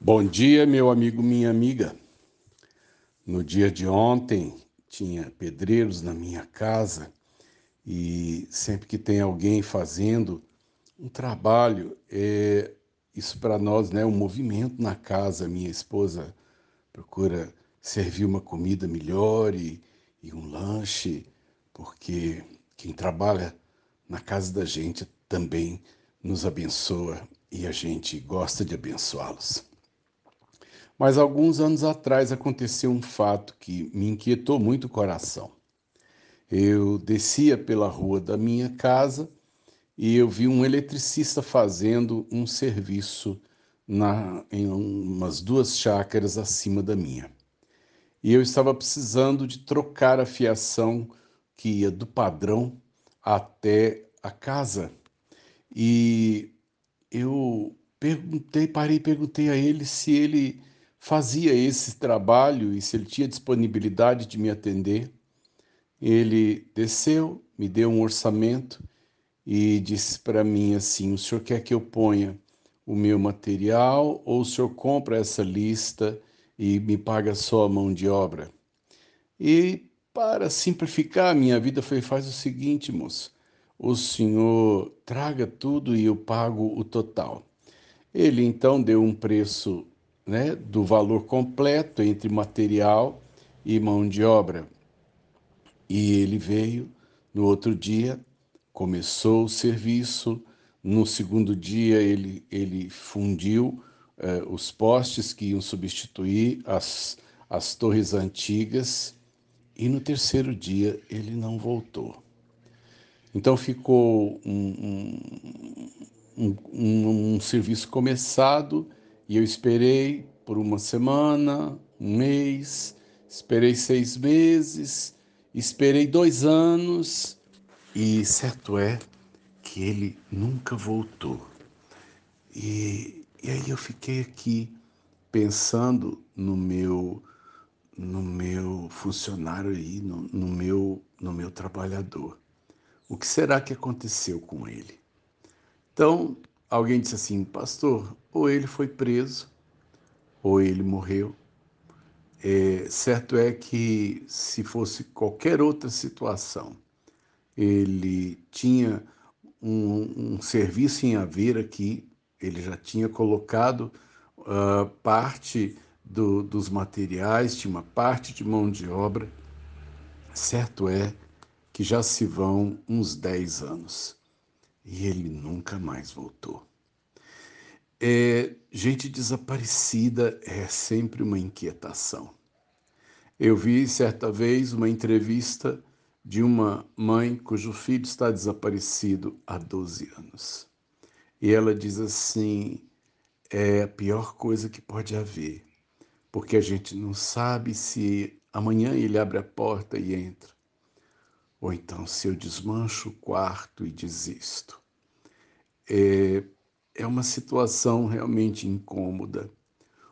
Bom dia, meu amigo, minha amiga. No dia de ontem tinha pedreiros na minha casa e sempre que tem alguém fazendo um trabalho, é isso para nós, né, um movimento na casa. Minha esposa procura servir uma comida melhor e, e um lanche, porque quem trabalha na casa da gente também nos abençoa e a gente gosta de abençoá-los. Mas alguns anos atrás aconteceu um fato que me inquietou muito o coração. Eu descia pela rua da minha casa e eu vi um eletricista fazendo um serviço na, em umas duas chácaras acima da minha. E eu estava precisando de trocar a fiação que ia do padrão até a casa. E eu perguntei, parei e perguntei a ele se ele fazia esse trabalho e se ele tinha disponibilidade de me atender. Ele desceu, me deu um orçamento e disse para mim assim: O senhor quer que eu ponha o meu material ou o senhor compra essa lista e me paga só a mão de obra? E para simplificar a minha vida, foi: faz o seguinte, moço, o senhor traga tudo e eu pago o total. Ele então deu um preço né, do valor completo entre material e mão de obra. E ele veio no outro dia, começou o serviço. No segundo dia, ele, ele fundiu eh, os postes que iam substituir as, as torres antigas. E no terceiro dia, ele não voltou. Então ficou um, um, um, um serviço começado e eu esperei por uma semana, um mês, esperei seis meses, esperei dois anos e certo é que ele nunca voltou. E, e aí eu fiquei aqui pensando no meu no meu funcionário aí, no, no, meu no meu trabalhador. O que será que aconteceu com ele? Então, alguém disse assim, pastor, ou ele foi preso, ou ele morreu. É, certo é que se fosse qualquer outra situação, ele tinha um, um serviço em haver aqui, ele já tinha colocado uh, parte do, dos materiais, tinha uma parte de mão de obra. Certo é que já se vão uns 10 anos e ele nunca mais voltou. É, gente desaparecida é sempre uma inquietação. Eu vi certa vez uma entrevista de uma mãe cujo filho está desaparecido há 12 anos. E ela diz assim: é a pior coisa que pode haver, porque a gente não sabe se amanhã ele abre a porta e entra, ou então se eu desmancho o quarto e desisto. É, é uma situação realmente incômoda.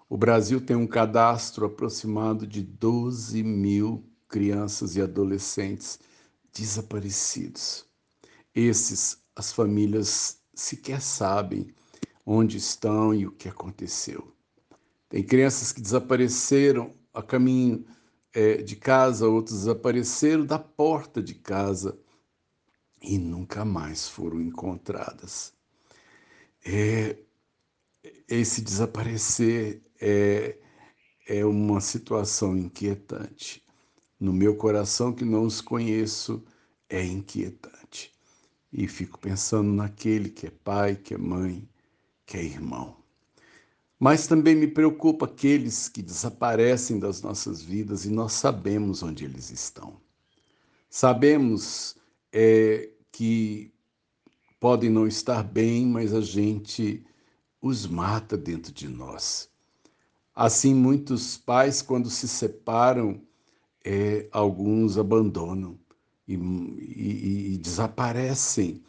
O Brasil tem um cadastro aproximado de 12 mil crianças e adolescentes desaparecidos. Esses, as famílias sequer sabem onde estão e o que aconteceu. Tem crianças que desapareceram a caminho é, de casa, outros desapareceram da porta de casa e nunca mais foram encontradas. É, esse desaparecer é, é uma situação inquietante. No meu coração, que não os conheço, é inquietante. E fico pensando naquele que é pai, que é mãe, que é irmão. Mas também me preocupa aqueles que desaparecem das nossas vidas e nós sabemos onde eles estão. Sabemos é, que podem não estar bem, mas a gente os mata dentro de nós. Assim, muitos pais, quando se separam, é, alguns abandonam e, e, e desaparecem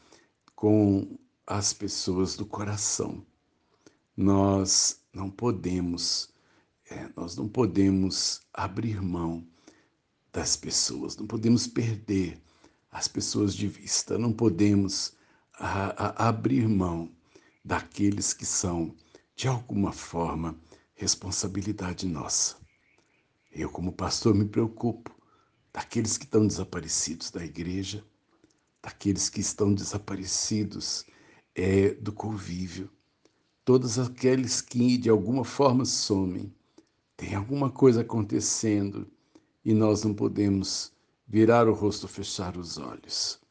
com as pessoas do coração nós não podemos, é, nós não podemos abrir mão das pessoas, não podemos perder as pessoas de vista, não podemos a, a abrir mão daqueles que são, de alguma forma, responsabilidade nossa. Eu, como pastor, me preocupo daqueles que estão desaparecidos da igreja, daqueles que estão desaparecidos é, do convívio, todos aqueles que de alguma forma somem. Tem alguma coisa acontecendo e nós não podemos virar o rosto, fechar os olhos.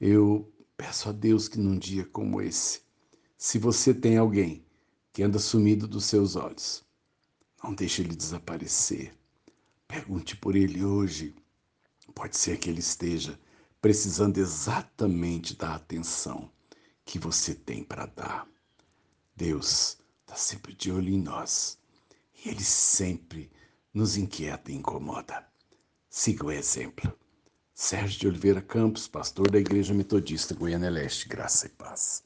Eu peço a Deus que num dia como esse, se você tem alguém que anda sumido dos seus olhos, não deixe ele desaparecer. Pergunte por ele hoje. Pode ser que ele esteja precisando exatamente da atenção que você tem para dar. Deus está sempre de olho em nós e Ele sempre nos inquieta e incomoda. Siga o exemplo. Sérgio de Oliveira Campos, pastor da Igreja Metodista Goiânia Leste, graça e paz.